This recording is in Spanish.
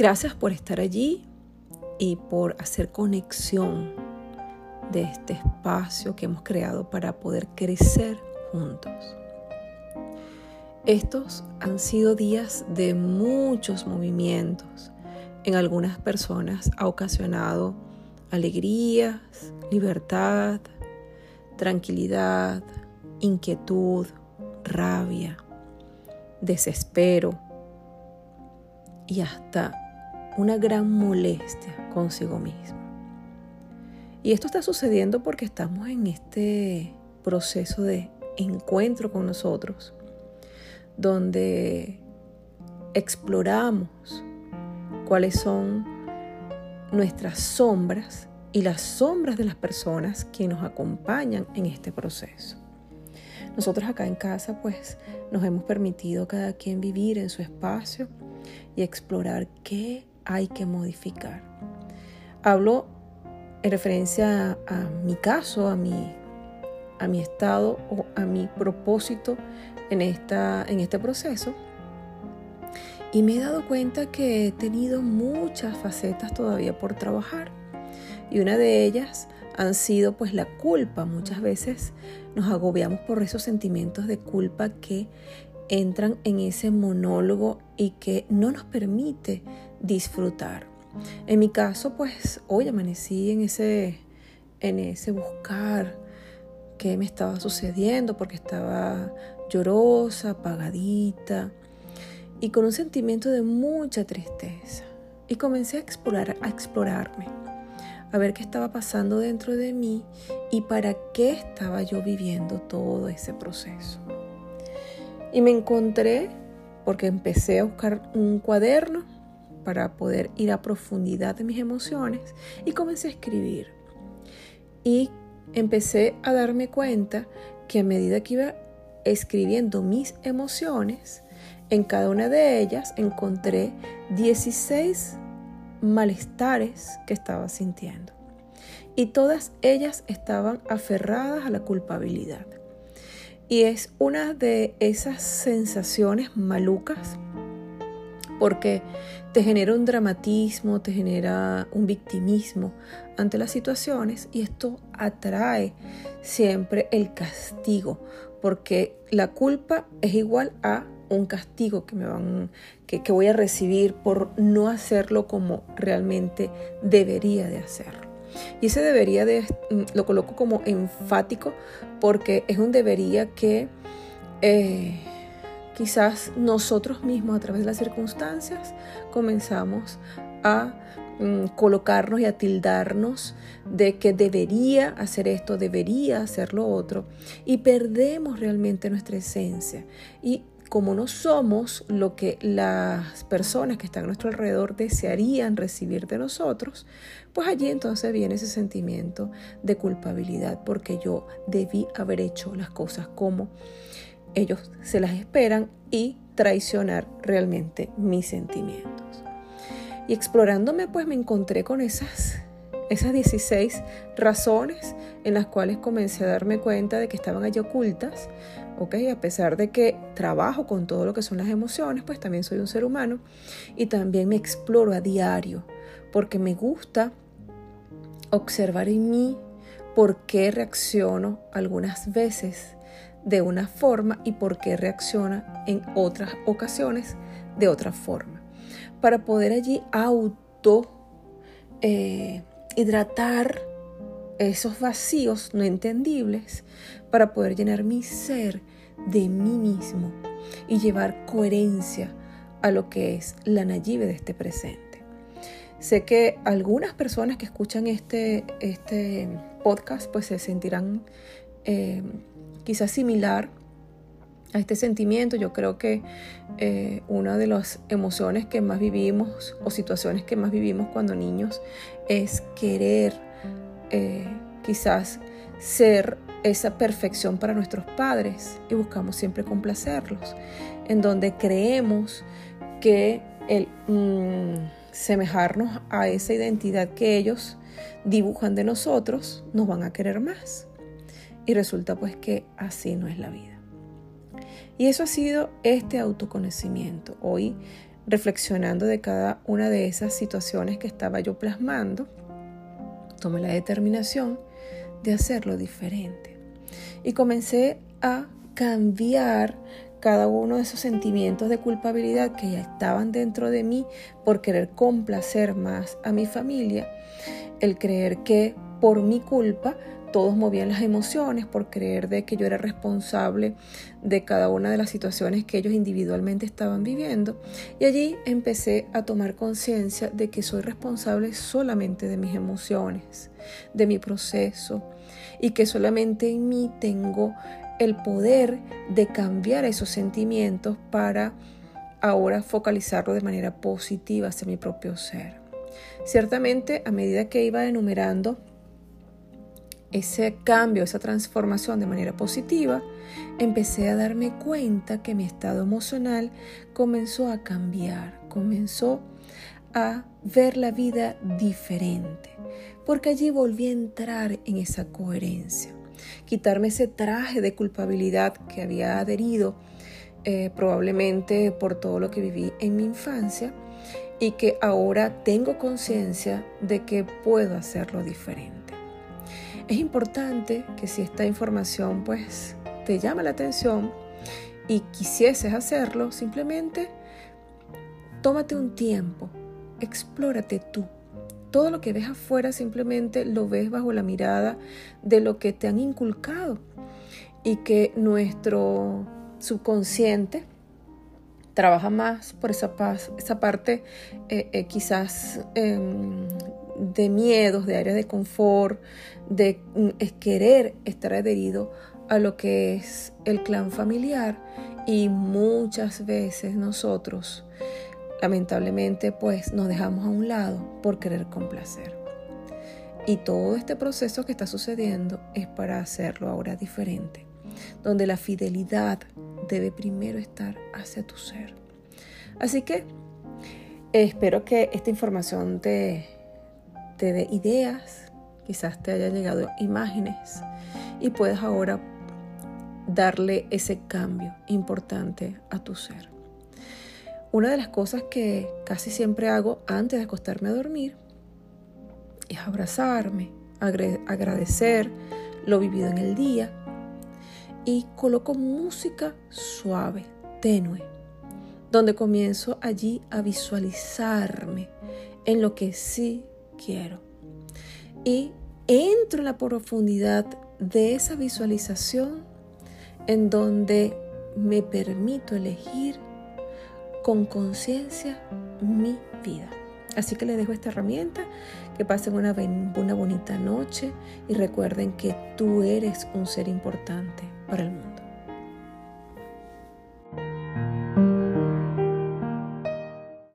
Gracias por estar allí y por hacer conexión de este espacio que hemos creado para poder crecer juntos. Estos han sido días de muchos movimientos. En algunas personas ha ocasionado alegrías, libertad, tranquilidad, inquietud, rabia, desespero y hasta una gran molestia consigo mismo. Y esto está sucediendo porque estamos en este proceso de encuentro con nosotros, donde exploramos cuáles son nuestras sombras y las sombras de las personas que nos acompañan en este proceso. Nosotros acá en casa pues nos hemos permitido cada quien vivir en su espacio y explorar qué hay que modificar. Hablo en referencia a, mi caso, a mi, a mi estado o a mi propósito en, esta, en este proceso. Y me he dado cuenta que he tenido muchas facetas todavía por trabajar. Y una de ellas han sido pues la culpa. Muchas veces nos agobiamos por esos sentimientos de culpa que entran en ese monólogo y que no nos permite disfrutar. En mi caso, pues hoy amanecí en ese, en ese buscar qué me estaba sucediendo porque estaba llorosa, apagadita y con un sentimiento de mucha tristeza. Y comencé a explorar, a explorarme, a ver qué estaba pasando dentro de mí y para qué estaba yo viviendo todo ese proceso. Y me encontré porque empecé a buscar un cuaderno para poder ir a profundidad de mis emociones y comencé a escribir. Y empecé a darme cuenta que a medida que iba escribiendo mis emociones, en cada una de ellas encontré 16 malestares que estaba sintiendo. Y todas ellas estaban aferradas a la culpabilidad. Y es una de esas sensaciones malucas porque te genera un dramatismo, te genera un victimismo ante las situaciones y esto atrae siempre el castigo, porque la culpa es igual a un castigo que me van que, voy a recibir por no hacerlo como realmente debería de hacerlo. Y ese debería de mm, lo coloco como enfático porque es un debería que eh, quizás nosotros mismos a través de las circunstancias comenzamos a mm, colocarnos y a tildarnos de que debería hacer esto, debería hacer lo otro y perdemos realmente nuestra esencia. Y como no somos lo que las personas que están a nuestro alrededor desearían recibir de nosotros, pues allí entonces viene ese sentimiento de culpabilidad porque yo debí haber hecho las cosas como ellos se las esperan y traicionar realmente mis sentimientos. Y explorándome pues me encontré con esas, esas 16 razones en las cuales comencé a darme cuenta de que estaban allí ocultas, ¿ok? A pesar de que trabajo con todo lo que son las emociones, pues también soy un ser humano y también me exploro a diario porque me gusta observar en mí por qué reacciono algunas veces de una forma y por qué reacciona en otras ocasiones de otra forma. Para poder allí auto eh, hidratar esos vacíos no entendibles, para poder llenar mi ser de mí mismo y llevar coherencia a lo que es la Nayibe de este presente. Sé que algunas personas que escuchan este, este podcast pues se sentirán eh, quizás similar a este sentimiento. Yo creo que eh, una de las emociones que más vivimos o situaciones que más vivimos cuando niños es querer eh, quizás ser esa perfección para nuestros padres y buscamos siempre complacerlos, en donde creemos que el mm, semejarnos a esa identidad que ellos dibujan de nosotros nos van a querer más. Y resulta pues que así no es la vida. Y eso ha sido este autoconocimiento. Hoy reflexionando de cada una de esas situaciones que estaba yo plasmando, tomé la determinación de hacerlo diferente. Y comencé a cambiar cada uno de esos sentimientos de culpabilidad que ya estaban dentro de mí por querer complacer más a mi familia, el creer que por mi culpa todos movían las emociones, por creer de que yo era responsable de cada una de las situaciones que ellos individualmente estaban viviendo. Y allí empecé a tomar conciencia de que soy responsable solamente de mis emociones, de mi proceso, y que solamente en mí tengo el poder de cambiar esos sentimientos para ahora focalizarlo de manera positiva hacia mi propio ser. Ciertamente, a medida que iba enumerando ese cambio, esa transformación de manera positiva, empecé a darme cuenta que mi estado emocional comenzó a cambiar, comenzó a ver la vida diferente, porque allí volví a entrar en esa coherencia quitarme ese traje de culpabilidad que había adherido eh, probablemente por todo lo que viví en mi infancia y que ahora tengo conciencia de que puedo hacerlo diferente. Es importante que si esta información pues te llama la atención y quisieses hacerlo, simplemente tómate un tiempo, explórate tú. Todo lo que ves afuera simplemente lo ves bajo la mirada de lo que te han inculcado y que nuestro subconsciente trabaja más por esa, parte eh, eh, quizás em, de miedos, de áreas de confort, de mm, querer estar adherido a lo que es el clan familiar y muchas veces nosotros lamentablemente pues nos dejamos a un lado por querer complacer. Y todo este proceso que está sucediendo es para hacerlo ahora diferente, donde la fidelidad debe primero estar hacia tu ser. Así que espero que esta información te, te dé ideas, quizás te haya llegado imágenes y puedas ahora darle ese cambio importante a tu ser. Una de las cosas que casi siempre hago antes de acostarme a dormir es abrazarme, agradecer lo vivido en el día y coloco música suave, tenue, donde comienzo allí a visualizarme en lo que sí quiero. Y entro en la profundidad de esa visualización en donde me permito elegir con conciencia mi vida. Así que les dejo esta herramienta, que pasen una, una bonita noche y recuerden que tú eres un ser importante para el mundo.